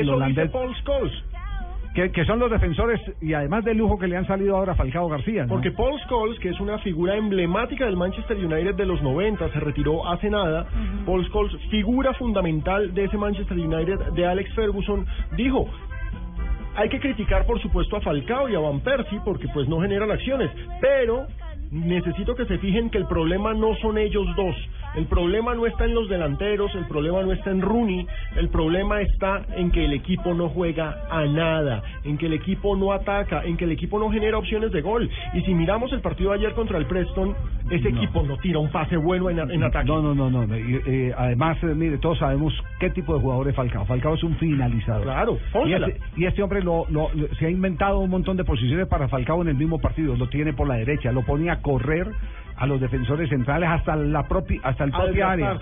El holandés, Paul Scholes. que, que son los defensores y además de lujo que le han salido ahora a Falcao García. ¿no? Porque Paul Scholes, que es una figura emblemática del Manchester United de los 90, se retiró hace nada. Paul Scholes, figura fundamental de ese Manchester United de Alex Ferguson, dijo... Hay que criticar, por supuesto, a Falcao y a Van Persie porque pues no generan acciones, pero necesito que se fijen que el problema no son ellos dos. El problema no está en los delanteros, el problema no está en Rooney, el problema está en que el equipo no juega a nada, en que el equipo no ataca, en que el equipo no genera opciones de gol. Y si miramos el partido de ayer contra el Preston, ese No. equipo no tira un pase bueno en, en ataque. No, no, no, no. eh, además, eh, mire, todos sabemos qué tipo de jugador es Falcao. Falcao es un finalizador. Claro, Y este, y este hombre lo, lo- lo- se ha inventado un montón de posiciones para Falcao en el mismo partido. Lo tiene por la derecha, lo pone a correr a los defensores centrales hasta la propia hasta el A propia área.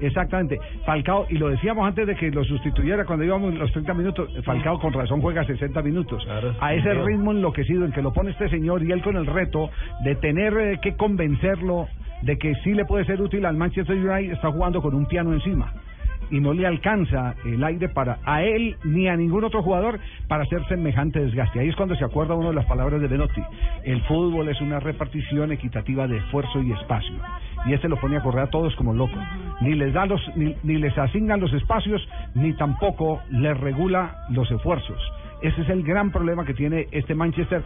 Exactamente. Falcao, y lo decíamos antes de que lo sustituyera cuando íbamos los 30 minutos, Falcao con razón juega 60 minutos. Claro, a ese claro. ritmo enloquecido en que lo pone este señor y él con el reto de tener eh, que convencerlo de que sí le puede ser útil al Manchester United, está jugando con un piano encima. Y no le alcanza el aire para a él ni a ningún otro jugador para hacer semejante desgaste. Ahí es cuando se acuerda uno de las palabras de Benotti. El fútbol es una repartición equitativa de esfuerzo y espacio. Y este lo pone a correr a todos como loco. Ni les da los, ni, ni les asigna los espacios, ni tampoco les regula los esfuerzos. Ese es el gran problema que tiene este Manchester.